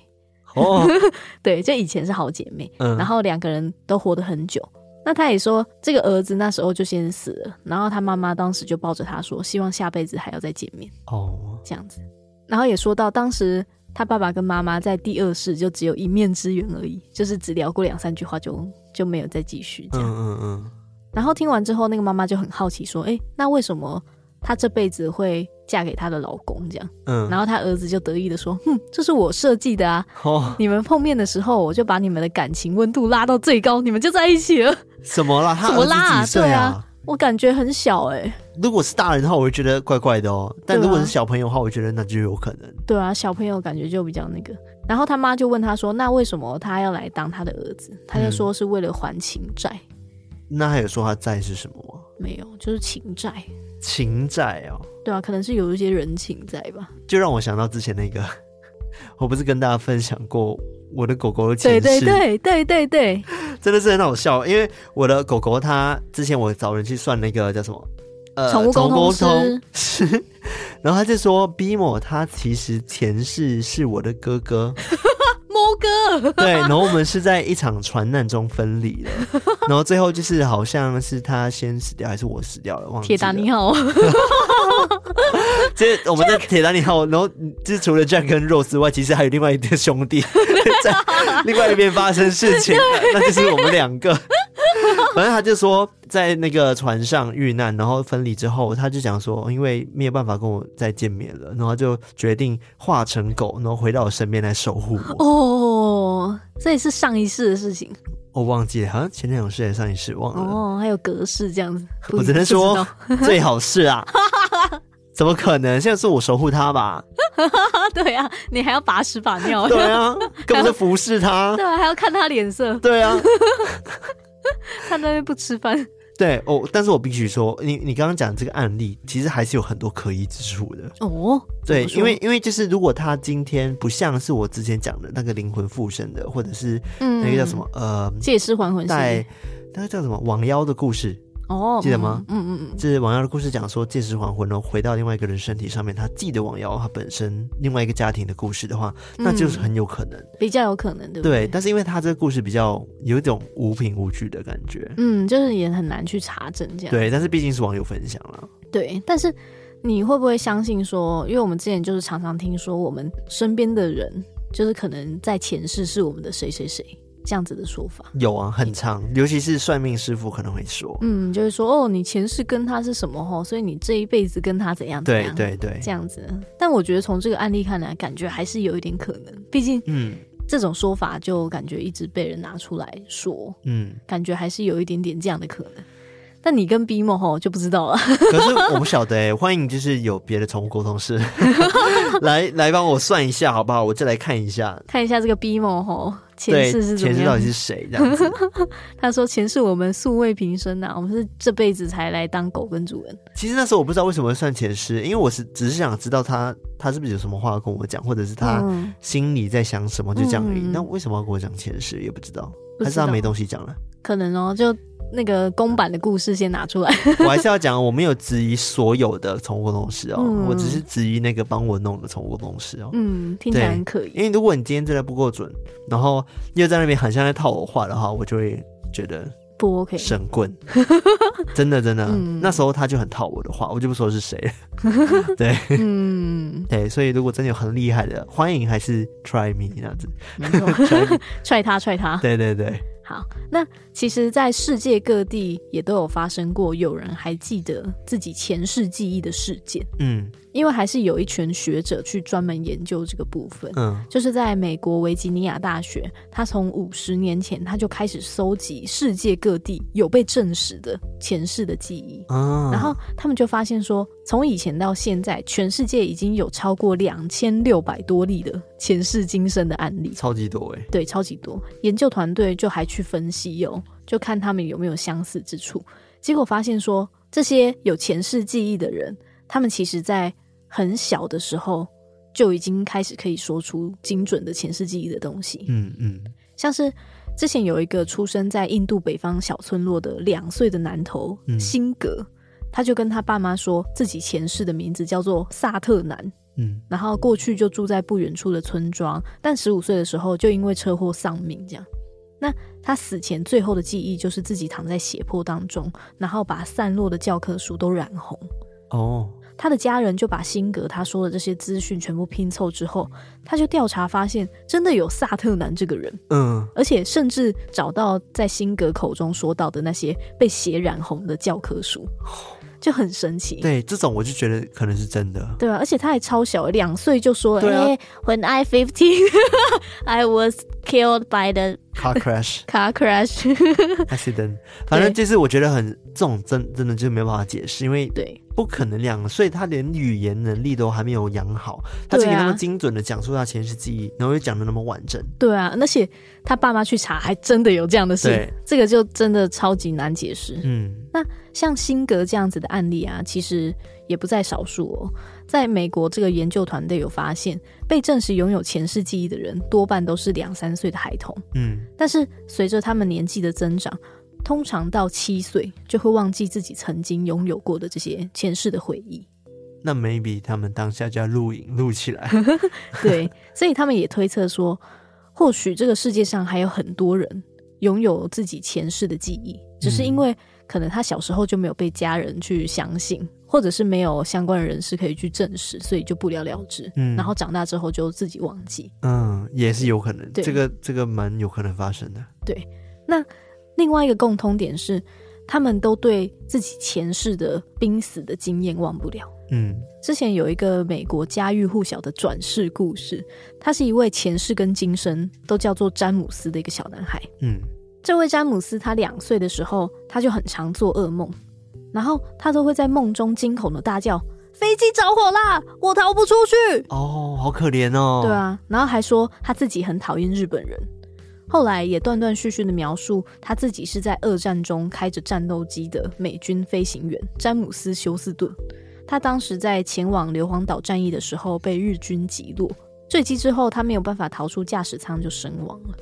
哦，对，就以前是好姐妹。嗯，然后两个人都活得很久。那他也说，这个儿子那时候就先死了，然后他妈妈当时就抱着他说，希望下辈子还要再见面。哦，这样子。然后也说到，当时他爸爸跟妈妈在第二世就只有一面之缘而已，就是只聊过两三句话就就没有再继续这样。嗯嗯嗯。然后听完之后，那个妈妈就很好奇说：“哎，那为什么她这辈子会嫁给她的老公这样？”嗯。然后他儿子就得意的说：“哼，这是我设计的啊！哦，你们碰面的时候，我就把你们的感情温度拉到最高，你们就在一起了。”什么啦？他儿子几岁啊？什么拉啊？对啊，我感觉很小哎。如果是大人的话，我会觉得怪怪的哦。但如果是小朋友的话，我觉得那就有可能。对啊，小朋友感觉就比较那个。然后他妈就问他说：“那为什么他要来当他的儿子？”他就说是为了还情债。嗯。那还有说他债是什么吗？没有，就是情债。情债哦。对啊，可能是有一些人情债吧。就让我想到之前那个，我不是跟大家分享过我的狗狗的前世？对对对对对对，真的是很好笑。因为我的狗狗它之前我找人去算那个叫什么？呃，宠物沟通师。是，然后他就说，Bimo 他其实前世是我的哥哥，猫哥，对，然后我们是在一场船难中分离的，然后最后就是好像是他先死掉，还是我死掉了？忘记了。铁达尼号，这我们在铁达尼号，然后就是除了 Jack 跟 Rose 之外，其实还有另外一对兄弟。在另外一边发生事情，那就是我们两个。反正他就说，在那个船上遇难，然后分离之后，他就讲说，因为没有办法跟我再见面了，然后就决定化成狗，然后回到我身边来守护我。哦，这也是上一世的事情，我忘记了，好像前两世还是上一世忘了。哦，还有格式这样子，我只能说最好是啊，怎么可能？现在是我守护他吧？对啊，你还要把屎把尿？对啊，根本就服侍他。对啊，还要看他脸色。对啊。他那边不吃饭，对哦，但是我必须说，你你刚刚讲这个案例，其实还是有很多可疑之处的哦。对，因为因为就是如果他今天不像是我之前讲的那个灵魂附身的，或者是那个叫什么、嗯、呃借尸还魂，在那个叫什么网妖的故事。哦，记得吗？嗯嗯嗯，这是王瑶的故事，讲说借尸还魂，然后回到另外一个人身体上面，他记得王瑶他本身另外一个家庭的故事的话，那就是很有可能，嗯、比较有可能，对不对？对，但是因为他这个故事比较有一种无凭无据的感觉，嗯，就是也很难去查证这样。对，但是毕竟是网友分享了。对，但是你会不会相信说，因为我们之前就是常常听说，我们身边的人就是可能在前世是我们的谁谁谁。这样子的说法。有啊，很长，尤其是算命师傅可能会说，嗯，就是说哦，你前世跟他是什么吼，所以你这一辈子跟他怎样怎样，对对对，这样子。但我觉得从这个案例看来，感觉还是有一点可能，毕竟，嗯，这种说法就感觉一直被人拿出来说，嗯，感觉还是有一点点这样的可能。但你跟 Bimo 吼就不知道了。可是我不晓得哎，欢迎就是有别的宠物沟通师。来来帮我算一下好不好？我再来看一下，看一下这个 Bimo 吼前世是怎么样？前世到底是谁？这样子。他说前世我们素未平生呐、啊，我们是这辈子才来当狗跟主人。其实那时候我不知道为什么会算前世，因为我是只是想知道他他是不是有什么话要跟我讲，或者是他心里在想什么，就这样而已。嗯、那为什么要跟我讲前世？也不知道，还是他没东西讲了？可能哦，就。那个公版的故事先拿出来，我还是要讲，我没有质疑所有的宠物公司哦，嗯、我只是质疑那个帮我弄的宠物公司哦。嗯，听起来很可疑。因为如果你今天真的不够准，然后又在那边很像在套我话的话，我就会觉得不 OK。神棍，真的真的，嗯、那时候他就很套我的话，我就不说是谁了。对，嗯，对，所以如果真的有很厉害的，欢迎还是 try me 那样子，踹他踹他，对对对。好，那其实，在世界各地也都有发生过有人还记得自己前世记忆的事件。嗯。因为还是有一群学者去专门研究这个部分，嗯，就是在美国维吉尼亚大学，他从五十年前他就开始搜集世界各地有被证实的前世的记忆，嗯，然后他们就发现说，从以前到现在，全世界已经有超过两千六百多例的前世今生的案例，超级多哎，对，超级多。研究团队就还去分析哟，就看他们有没有相似之处，结果发现说，这些有前世记忆的人，他们其实在很小的时候就已经开始可以说出精准的前世记忆的东西，嗯嗯，像是之前有一个出生在印度北方小村落的两岁的男童辛格，他就跟他爸妈说自己前世的名字叫做萨特南，嗯，然后过去就住在不远处的村庄，但十五岁的时候就因为车祸丧命，这样。那他死前最后的记忆就是自己躺在血泊当中，然后把散落的教科书都染红，哦。他的家人就把辛格他说的这些资讯全部拼凑之后，他就调查发现，真的有萨特南这个人，嗯，而且甚至找到在辛格口中说到的那些被血染红的教科书，就很神奇。对，这种我就觉得可能是真的。对啊，而且他还超小，两岁就说：“哎、啊。欸，When I fifteen, I was killed by the car crash car crash accident。反正就是我觉得很这种真真的就没有办法解释，因为对不可能两岁他连语言能力都还没有养好，他竟然那么精准的讲述他前世记忆，然后又讲的那么完整。对啊，而且他爸妈去查，还真的有这样的事，对这个就真的超级难解释。嗯，那像辛格这样子的案例啊，其实也不在少数哦。在美国，这个研究团队有发现，被证实拥有前世记忆的人，多半都是两三岁的孩童。嗯，但是随着他们年纪的增长，通常到七岁就会忘记自己曾经拥有过的这些前世的回忆。那 maybe 他们当下就要录影录起来。对，所以他们也推测说，或许这个世界上还有很多人拥有自己前世的记忆，只是因为可能他小时候就没有被家人去相信。或者是没有相关的人士可以去证实，所以就不了了之。嗯，然后长大之后就自己忘记。嗯，也是有可能。对，这个这个蛮有可能发生的。对，那另外一个共通点是，他们都对自己前世的濒死的经验忘不了。嗯，之前有一个美国家喻户晓的转世故事，他是一位前世跟今生都叫做詹姆斯的一个小男孩。嗯，这位詹姆斯他两岁的时候，他就很常做噩梦。然后他都会在梦中惊恐的大叫：“飞机着火啦，我逃不出去！”哦，好可怜哦。对啊，然后还说他自己很讨厌日本人。后来也断断续续的描述他自己是在二战中开着战斗机的美军飞行员詹姆斯·休斯顿。他当时在前往硫磺岛战役的时候被日军击落，坠机之后他没有办法逃出驾驶舱就身亡了。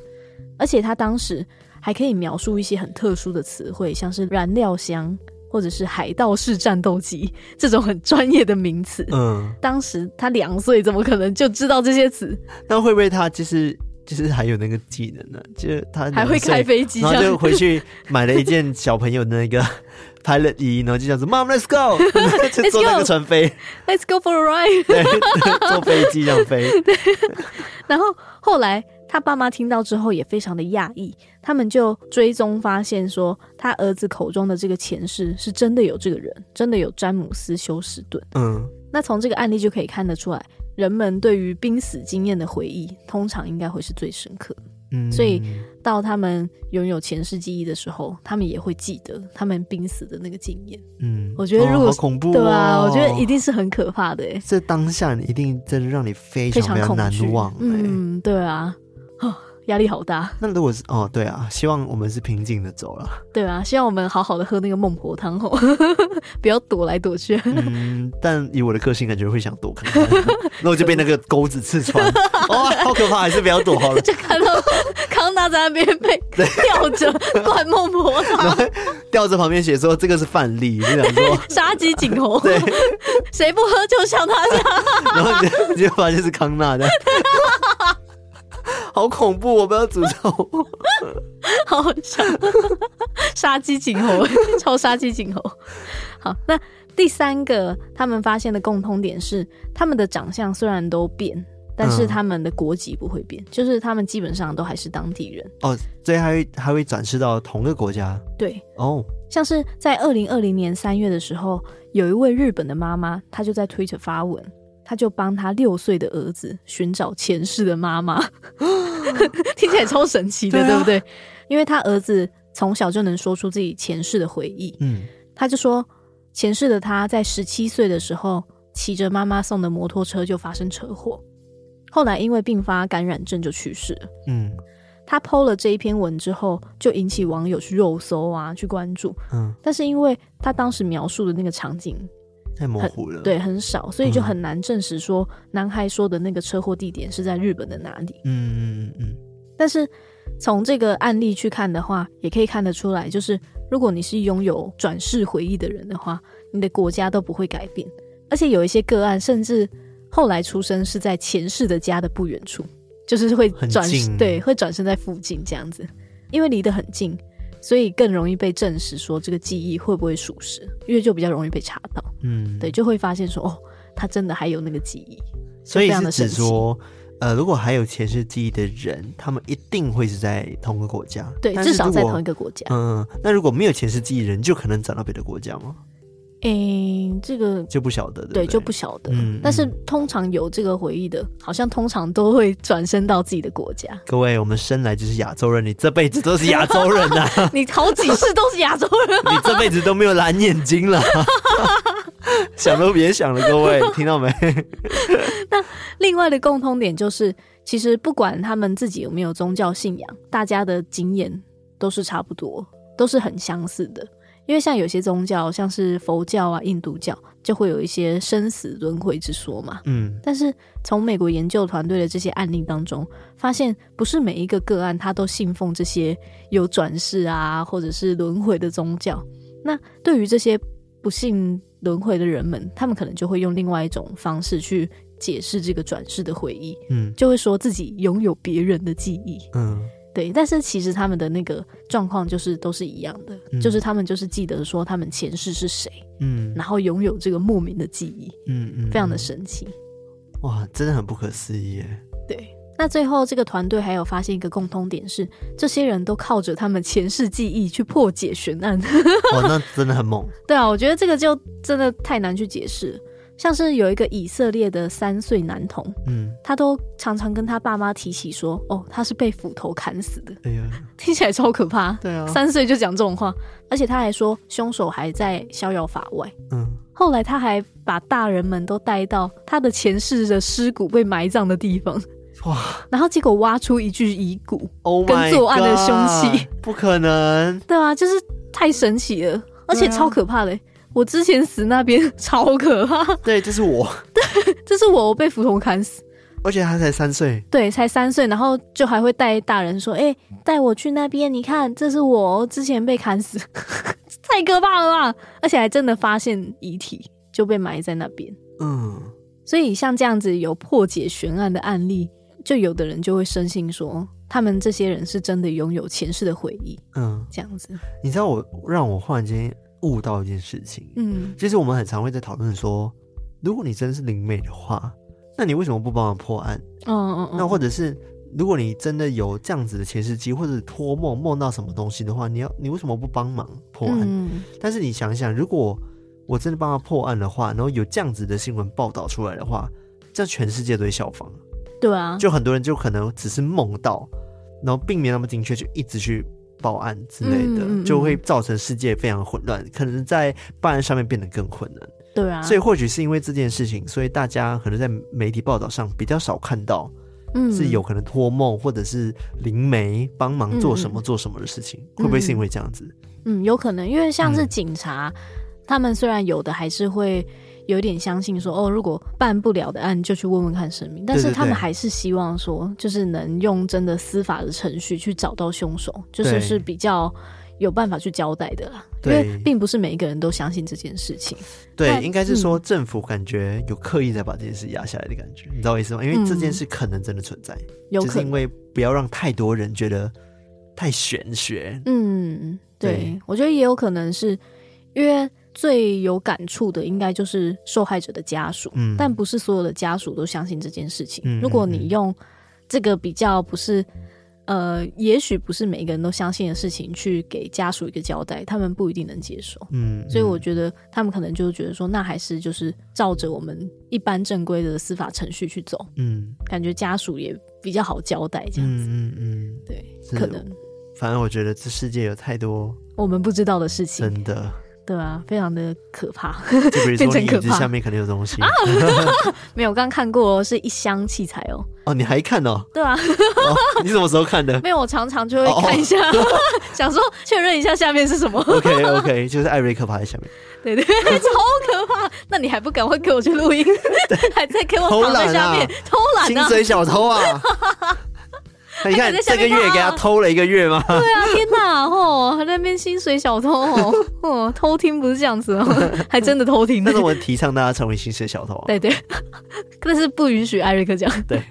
而且他当时还可以描述一些很特殊的词汇，像是燃料箱。或者是海盗式战斗机这种很专业的名词，嗯，当时他两岁，怎么可能就知道这些词？那会不会他就是就是还有那个技能呢？就是他还会开飞机，然后就回去买了一件小朋友的那个 pilot 衣，然后就这样子，Mom let's go，就坐那个船飞，Let's go for a ride，对，坐飞机这样飞。对，然后后来。他爸妈听到之后也非常的讶异，他们就追踪发现说，他儿子口中的这个前世是真的有这个人，真的有詹姆斯·休斯顿。嗯，那从这个案例就可以看得出来，人们对于濒死经验的回忆，通常应该会是最深刻。嗯，所以到他们拥有前世记忆的时候，他们也会记得他们濒死的那个经验。嗯，我觉得如果、恐怖、哦，对啊，我觉得一定是很可怕的。这当下一定真的让你非常非常难忘。嗯，对啊。哦，压力好大。那如果是哦，对啊，希望我们是平静的走了。对啊，希望我们好好的喝那个孟婆汤吼，不要躲来躲去。嗯，但以我的个性，感觉会想躲看看，那我就被那个钩子刺穿。哇、哦，好可怕，还是不要躲好了。就看到康纳在那边被吊着灌孟婆汤，吊着旁边写说这个是范例，就想说杀鸡儆猴。对，谁不喝就像他这样。然后你就，你就发现是康纳的。好恐怖！我不要诅咒，好 好笑，杀鸡儆猴，超杀鸡儆猴。好，那第三个他们发现的共通点是，他们的长相虽然都变，但是他们的国籍不会变，嗯、就是他们基本上都还是当地人。哦，所以还会还会转世到同一个国家？对，哦，像是在二零二零年三月的时候，有一位日本的妈妈，她就在推特发文。他就帮他六岁的儿子寻找前世的妈妈，听起来超神奇的，对，啊、对不对？因为他儿子从小就能说出自己前世的回忆。嗯，他就说前世的他在十七岁的时候骑着妈妈送的摩托车就发生车祸，后来因为并发感染症就去世了。嗯，他 PO 了这一篇文之后，就引起网友去肉搜啊，去关注。嗯，但是因为他当时描述的那个场景。太模糊了，对，很少，所以就很难证实说男孩说的那个车祸地点是在日本的哪里。嗯嗯嗯嗯。但是从这个案例去看的话，也可以看得出来，就是如果你是拥有转世回忆的人的话，你的国家都不会改变，而且有一些个案甚至后来出生是在前世的家的不远处，就是会转，对，会转身在附近这样子，因为离得很近。所以更容易被证实说这个记忆会不会属实，因为就比较容易被查到。嗯，对，就会发现说哦，他真的还有那个记忆。所以是指说，呃，如果还有前世记忆的人，他们一定会是在同个国家。对，至少在同一个国家。嗯，那如果没有前世记忆的人，就可能找到别的国家吗？诶、欸，这个就不晓得，对，对，对，就不晓得。嗯，但是通常有这个回忆的，好像通常都会转身到自己的国家。各位，我们生来就是亚洲人，你这辈子都是亚洲人啊！你好几世都是亚洲人，你这辈子都没有蓝眼睛了，想都别想了。各位，听到没？那另外的共通点就是，其实不管他们自己有没有宗教信仰，大家的经验都是差不多，都是很相似的。因为像有些宗教，像是佛教啊、印度教，就会有一些生死轮回之说嘛。嗯，但是从美国研究团队的这些案例当中，发现不是每一个个案他都信奉这些有转世啊，或者是轮回的宗教。那对于这些不信轮回的人们，他们可能就会用另外一种方式去解释这个转世的回忆。嗯，就会说自己拥有别人的记忆。嗯。对，但是其实他们的那个状况就是都是一样的，嗯，就是他们就是记得说他们前世是谁，嗯，然后拥有这个莫名的记忆，嗯嗯，非常的神奇，哇，真的很不可思议耶。对，那最后这个团队还有发现一个共通点是，这些人都靠着他们前世记忆去破解悬案，哇，那真的很猛。对啊，我觉得这个就真的太难去解释。像是有一个以色列的三岁男童，嗯，他都常常跟他爸妈提起说，哦，他是被斧头砍死的。哎呀，听起来超可怕。对啊，三岁就讲这种话，而且他还说凶手还在逍遥法外。嗯，后来他还把大人们都带到他的前世的尸骨被埋葬的地方，哇，然后结果挖出一具遗骨，Oh 跟作案的凶器，不可能，对啊，就是太神奇了，而且超可怕的。我之前死那边 超可怕，对，这是我，对，这是我，我被斧头砍死，而且他才三岁，对，才三岁，然后就还会带大人说，哎、欸，带我去那边，你看，这是我之前被砍死，太可怕了吧？而且还真的发现遗体就被埋在那边，嗯，所以像这样子有破解悬案的案例，就有的人就会深信说，他们这些人是真的拥有前世的回忆，嗯，这样子，你知道我让我忽然间。悟到一件事情，嗯，其实我们很常会在讨论说，如果你真是灵媒的话，那你为什么不帮忙破案？嗯嗯嗯，那或者是如果你真的有这样子的前世记，或者托梦梦到什么东西的话，你要你为什么不帮忙破案？嗯，但是你想一想，如果我真的帮他破案的话，然后有这样子的新闻报道出来的话，这全世界都会效仿。对啊，就很多人就可能只是梦到，然后并没那么精确，就一直去。报案之类的，嗯、就会造成世界非常混乱，可能在办案上面变得更困难。对啊，所以或许是因为这件事情，所以大家可能在媒体报道上比较少看到，嗯，是有可能托梦或者是灵媒帮忙做什么做什么的事情，嗯、会不会是因为这样子？嗯，有可能，因为像是警察，嗯、他们虽然有的还是会。有点相信说哦，如果办不了的案就去问问看神明，但是他们还是希望说，就是能用真的司法的程序去找到凶手，就是是比较有办法去交代的啦。因为并不是每一个人都相信这件事情。对，应该是说政府感觉有刻意在把这件事压下来的感觉，你知道我意思吗？因为这件事可能真的存在，有可能，就是因为不要让太多人觉得太玄学。嗯，对，我觉得也有可能是因为。最有感触的应该就是受害者的家属，嗯，但不是所有的家属都相信这件事情。嗯，如果你用这个比较不是，呃，也许不是每一个人都相信的事情去给家属一个交代，他们不一定能接受。嗯，所以我觉得他们可能就觉得说，那还是就是照着我们一般正规的司法程序去走。嗯，感觉家属也比较好交代这样子。嗯嗯，对，可能。反正我觉得这世界有太多我们不知道的事情，真的。对啊，非常的可怕，就比如说你椅子下面肯定有东西。啊、没有，我刚刚看过，是一箱器材哦。哦，你还看哦？对啊、哦。你什么时候看的？没有，我常常就会看一下，哦哦想说确认一下下面是什么。OK OK，就是艾瑞克趴在下面。对对，超可怕！那你还不赶快给我去录音？还在给我躺在下面偷懒啊？薪水小偷啊！你看这个月给他偷了一个月吗？对啊，天哪！哦，还在那边薪水小偷哦，哦，偷听不是这样子哦，还真的偷听。但是我提倡大家成为薪水小偷。对对，但是不允许艾瑞克讲。对。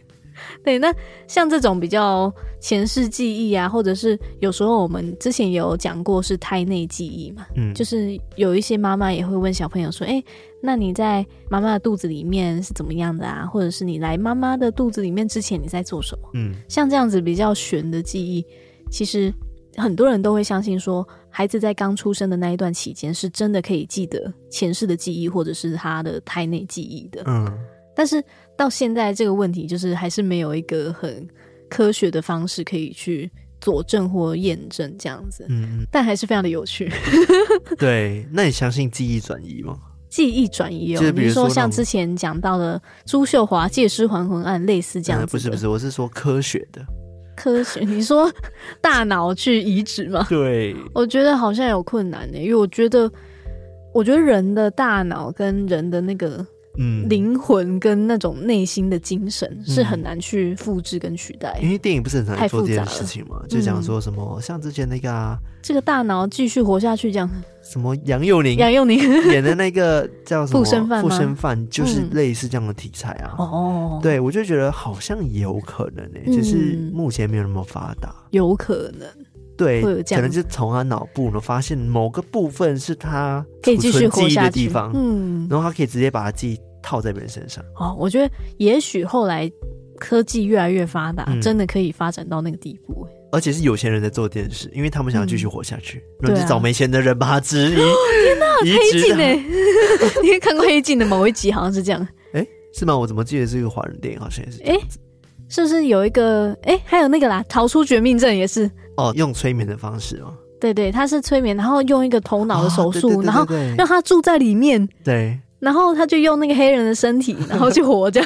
对，那像这种比较前世记忆啊，或者是有时候我们之前也有讲过是胎内记忆嘛，嗯，就是有一些妈妈也会问小朋友说，哎，那你在妈妈的肚子里面是怎么样的啊？或者是你来妈妈的肚子里面之前你在做什么？嗯，像这样子比较悬的记忆，其实很多人都会相信说，孩子在刚出生的那一段期间，是真的可以记得前世的记忆，或者是他的胎内记忆的。嗯，但是到现在这个问题，就是还是没有一个很科学的方式可以去佐证或验证这样子。嗯，但还是非常的有趣。对，那你相信记忆转移吗？记忆转移哦，就是比如说像之前讲到的朱秀华借尸还魂案，类似这样子。不是不是，我是说科学的。科学？你说大脑去移植吗？对，我觉得好像有困难呢，因为我觉得，我觉得人的大脑跟人的那个。嗯，灵魂跟那种内心的精神是很难去复制跟取代，因为电影不是很常做这件事情嘛？就讲说什么像之前那个啊，这个大脑继续活下去这样。什么杨佑宁？杨佑宁演的那个叫什么？附身犯？附身犯就是类似这样的题材啊。哦，对，我就觉得好像有可能诶，只是目前没有那么发达。有可能，对，可能就从他脑部呢发现某个部分是他可以继续活下去的地方，嗯，然后他可以直接把他记忆套在别人身上。哦，我觉得也许后来科技越来越发达，真的可以发展到那个地步。而且是有钱人在做电视，因为他们想要继续活下去，然后就找没钱的人把他植入。天哪，黑镜哎！你看过黑镜的某一集，好像是这样。哎，是吗？我怎么记得是一个华人电影？好像也是。哎，是不是有一个？哎，还有那个啦，逃出绝命镇也是。哦，用催眠的方式哦。对对，他是催眠，然后用一个头脑的手术，然后让他住在里面。对。然后他就用那个黑人的身体，然后去活着。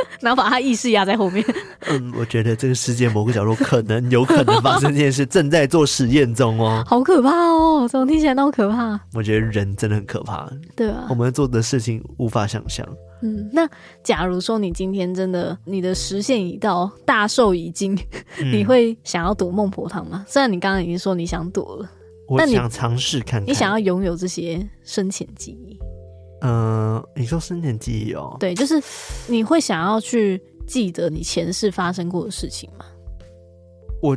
然后把他意识压在后面。嗯，我觉得这个世界某个角落可能有可能发生这件事，正在做实验中哦。好可怕哦！怎么听起来那么可怕？我觉得人真的很可怕，对啊，我们做的事情无法想象。嗯，那假如说你今天真的你的时限已到，大寿已经，嗯、你会想要躲孟婆汤吗？虽然你刚刚已经说你想躲了，我想尝试看看。你想要拥有这些生前记忆？嗯、呃，你说生前记忆哦？对，就是你会想要去记得你前世发生过的事情吗？我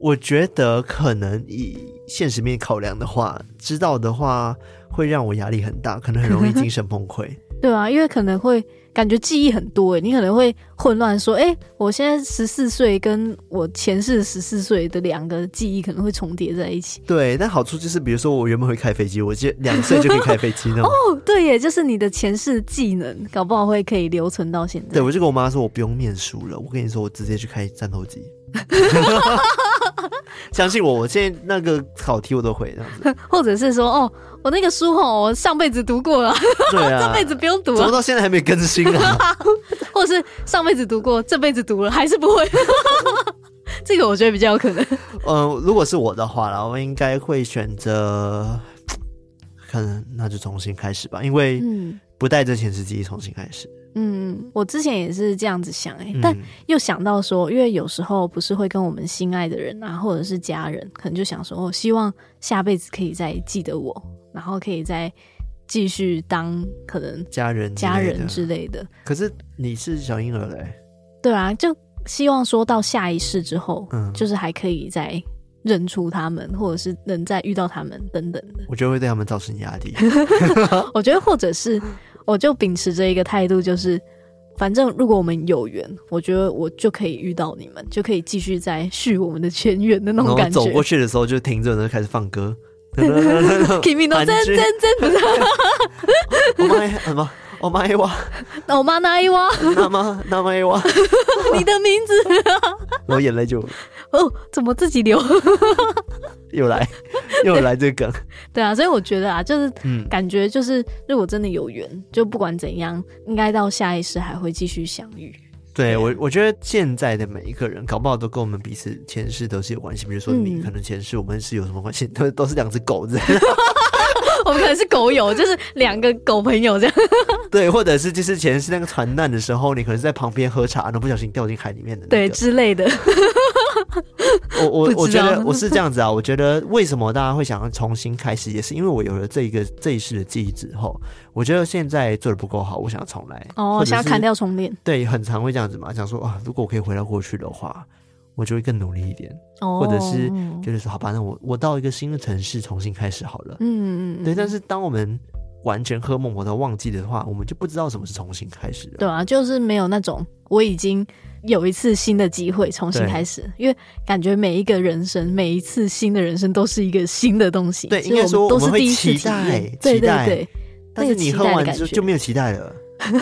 我觉得可能以现实面考量的话，知道的话会让我压力很大，可能很容易精神崩溃。对啊，因为可能会。感觉记忆很多诶，你可能会混乱说，哎，我现在十四岁，跟我前世十四岁的两个记忆可能会重叠在一起。对，但好处就是，比如说我原本会开飞机，我就两岁就可以开飞机那种。哦，对耶，就是你的前世技能，搞不好会可以留存到现在。对，我就跟我妈说，我不用念书了，我跟你说，我直接去开战斗机。相信我，我现在那个考题我都会这样子，或者是说，哦，我那个书哦，我上辈子读过了，对啊，这辈子不用读了，怎么到现在还没更新啊？或者是上辈子读过，这辈子读了还是不会？这个我觉得比较有可能。嗯、呃，如果是我的话啦，我应该会选择，可能那就重新开始吧，因为不带着前世记忆重新开始。嗯，我之前也是这样子想哎、欸，但又想到说，因为有时候不是会跟我们心爱的人啊，或者是家人，可能就想说，我希望下辈子可以再记得我，然后可以再继续当可能家人家人之类的。可是你是小婴儿嘞、欸？对啊，就希望说到下一世之后，嗯，就是还可以再认出他们，或者是能再遇到他们等等的。我觉得会对他们造成压力。我觉得或者是。我就秉持着一个态度，就是反正如果我们有缘，我觉得我就可以遇到你们，就可以继续再续我们的前缘的那种感觉。走过去的时候就停着，然后开始放歌。Kimi no 真真真不是。我妈什么？我 妈一哇。那我妈那一哇？那妈那妈一哇？你的名字。我眼泪就。哦，怎么自己流？又来，又来这个梗。对啊，所以我觉得啊，就是感觉就是，如果真的有缘，嗯、就不管怎样，应该到下一世还会继续相遇。对，我，我觉得现在的每一个人，搞不好都跟我们彼此前世都是有关系。比如说你，可能前世我们是有什么关系？都 都是两只狗子。我们可能是狗友，就是两个狗朋友这样。对，或者是就是前世那个船难的时候，你可能是在旁边喝茶，然后不小心掉进海里面的、那个，对之类的。我我我觉得我是这样子啊，我觉得为什么大家会想要重新开始，也是因为我有了这一个这一世的记忆之后，我觉得现在做的不够好，我想要重来。哦，想要砍掉重练。对，很常会这样子嘛，想说啊，如果我可以回到过去的话，我就会更努力一点。哦，或者是就是说，好吧，那我我到一个新的城市重新开始好了。嗯嗯嗯。对，但是当我们完全喝孟婆汤忘记的话，我们就不知道什么是重新开始了。对啊，就是没有那种我已经。有一次新的机会重新开始，因为感觉每一个人生，每一次新的人生都是一个新的东西。对，应该说都是第一次体验。对对对，但是你喝完之后就没有期待了。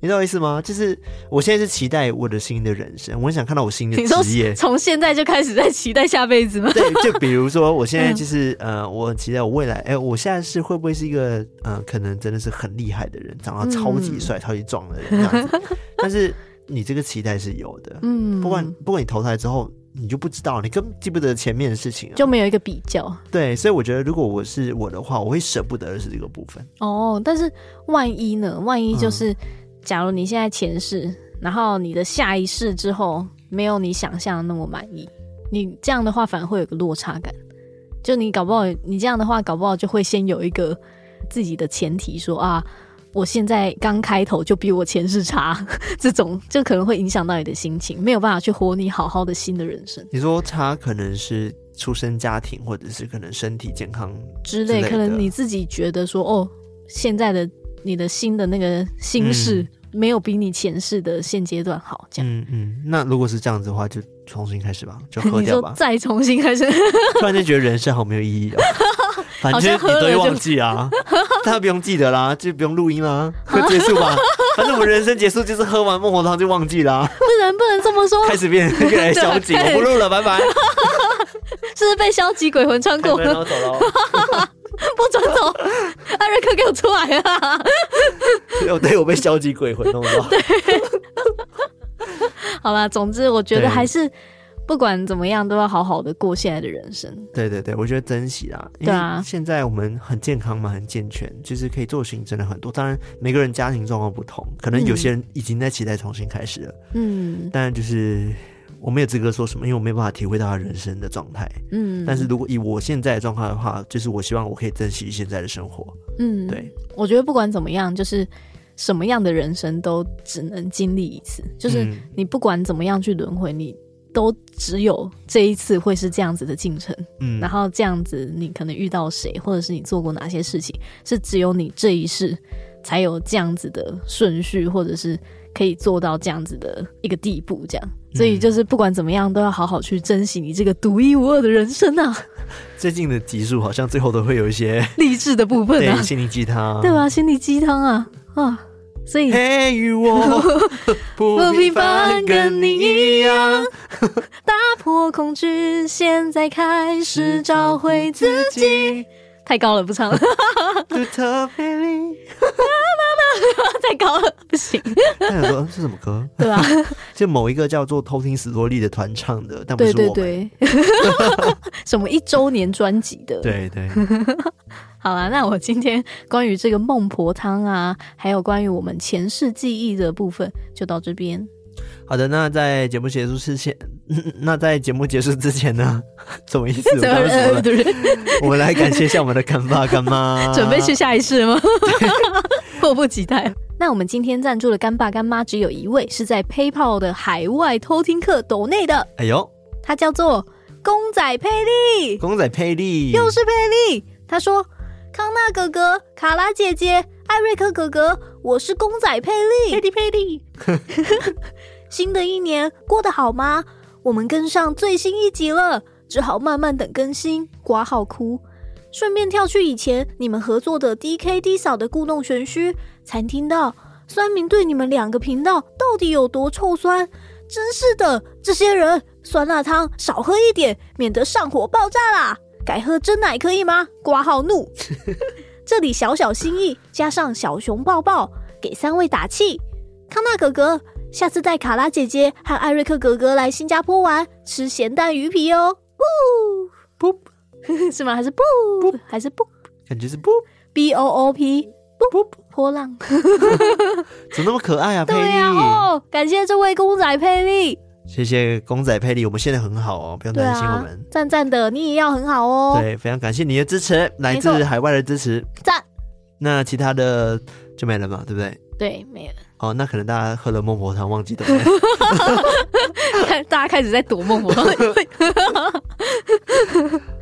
你知道我意思吗？就是我现在是期待我的新的人生，我很想看到我新的职业。从现在就开始在期待下辈子吗？对，就比如说 我现在就是、嗯、呃，我很期待我未来，哎、欸，我现在是会不会是一个呃，可能真的是很厉害的人，长得超级帅、嗯、超级壮的人这样子。但是你这个期待是有的，嗯，不管不管你投胎之后，你就不知道，你根本记不得前面的事情、啊，就没有一个比较。对，所以我觉得如果我是我的话，我会舍不得的是这个部分。哦，但是万一呢？万一就是。嗯假如你现在前世，然后你的下一世之后没有你想象的那么满意，你这样的话反而会有个落差感。就你搞不好，你这样的话搞不好就会先有一个自己的前提说，说啊，我现在刚开头就比我前世差，这种就可能会影响到你的心情，没有办法去活你好好的新的人生。你说差可能是出生家庭，或者是可能身体健康之类，可能你自己觉得说，哦，现在的。你的新的那个心事没有比你前世的现阶段好，这样。嗯嗯，那如果是这样子的话，就重新开始吧，就喝掉吧。再重新开始，突然间觉得人生好没有意义啊！反正你都会忘记啊，大家不用记得啦，就不用录音啦，就结束吧。反正我们人生结束就是喝完孟婆汤就忘记啦。不能不能这么说，开始变 越来越消极，我不录了，拜拜。是不是被消极鬼魂穿过？不准走！艾瑞克，给我出来啊！哦，对，我被消极鬼魂弄到。对，好啦，总之我觉得还是不管怎么样，都要好好的过现在的人生。对对对，我觉得珍惜啦。对啊，现在我们很健康嘛，很健全，就是可以做的事情真的很多。当然，每个人家庭状况不同，可能有些人已经在期待重新开始了。嗯，但就是。我没有资格说什么，因为我没办法体会到他人生的状态。嗯，但是如果以我现在的状况的话，就是我希望我可以珍惜现在的生活。嗯，对，我觉得不管怎么样，就是什么样的人生都只能经历一次。就是你不管怎么样去轮回，你都只有这一次会是这样子的进程。嗯，然后这样子，你可能遇到谁，或者是你做过哪些事情，是只有你这一世才有这样子的顺序，或者是。可以做到这样子的一个地步，这样，所以就是不管怎么样，都要好好去珍惜你这个独一无二的人生啊！最近的集数好像最后都会有一些励志的部分啊，心灵鸡汤，对吧？心灵鸡汤啊啊！所以，我 不平凡，跟你一样，打破恐惧，现在开始找回自己。太高了，不唱了。太高了，不行。他想说是什么歌？对啊，就某一个叫做偷听史多利的团唱的，但不是我们。对对对，什么一周年专辑的？对对。好啦，那我今天关于这个孟婆汤啊，还有关于我们前世记忆的部分，就到这边。好的，那在节目结束之前，那在节目结束之前呢？什么意思？我，我们来感谢一下我们的干爸干妈，准备去下一世吗？迫不及待。那我们今天赞助的干爸干妈只有一位，是在 PayPal 的海外偷听课斗内的。哎呦，他叫做公仔佩利，公仔佩利，又是佩利。他说：“康纳哥哥、卡拉姐姐、艾瑞克哥哥，我是公仔佩利，佩利佩利。新的一年过得好吗？我们跟上最新一集了，只好慢慢等更新。括号哭，顺便跳去以前你们合作的 DK D 嫂的故弄玄虚，才听到酸民对你们两个频道到底有多臭酸。真是的，这些人酸辣汤少喝一点，免得上火爆炸啦。改喝真奶可以吗？挂号怒。这里小小心意，加上小熊抱抱，给三位打气。康纳哥哥。下次带卡拉姐姐和艾瑞克哥哥来新加坡玩，吃咸蛋鱼皮哦。不不，是吗？还是不不？还是不？感觉是不。B O O P 不不波浪，怎么那么可爱 啊？佩利，哦，感谢这位公仔佩利，谢谢公仔佩利，我们现在很好哦，不用担心我们。赞赞、啊、的，你也要很好哦。对，非常感谢你的支持，来自海外的支持，赞。那其他的就没了嘛，对不对？对，没了。哦，那可能大家喝了孟婆汤忘记了，大家开始在躲孟婆汤。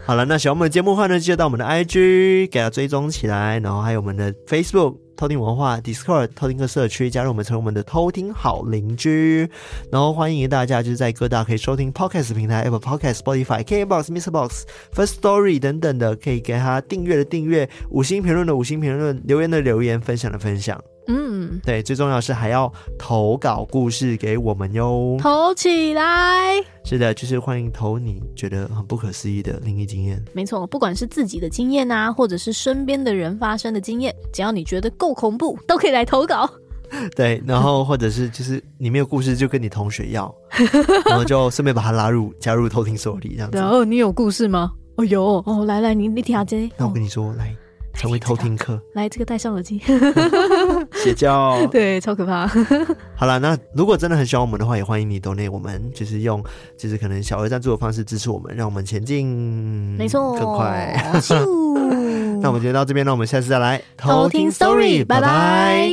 好了，那喜欢我们的节目的话呢，记得到我们的 IG 给它追踪起来，然后还有我们的 Facebook。偷听文化 Discord 偷听客社区，加入我们成为我们的偷听好邻居。然后欢迎大家就是在各大可以收听 Podcast 平台 Apple Podcast、Spotify、KKBox、Mr. Box、First Story 等等的，可以给他订阅的订阅，五星评论的五星评论，留言的留言，分享的分享。嗯，对，最重要是还要投稿故事给我们哟，投起来。是的，就是欢迎投你觉得很不可思议的灵异经验。没错，不管是自己的经验啊，或者是身边的人发生的经验，只要你觉得够恐怖，都可以来投稿。对，然后或者是就是你没有故事，就跟你同学要，然后就顺便把他拉入加入偷听所里这样子。然后你有故事吗？哦有哦，来来，你你听下这。那我跟你说，哦、来。成为偷听客，来这个戴上耳机，邪教。对，超可怕。好了，那如果真的很喜欢我们的话，也欢迎你 Donate 我们，就是用，就是可能小额赞助的方式支持我们，让我们前进，没错，更快。那我们今天到这边，那我们下次再来。偷听 Story，拜拜。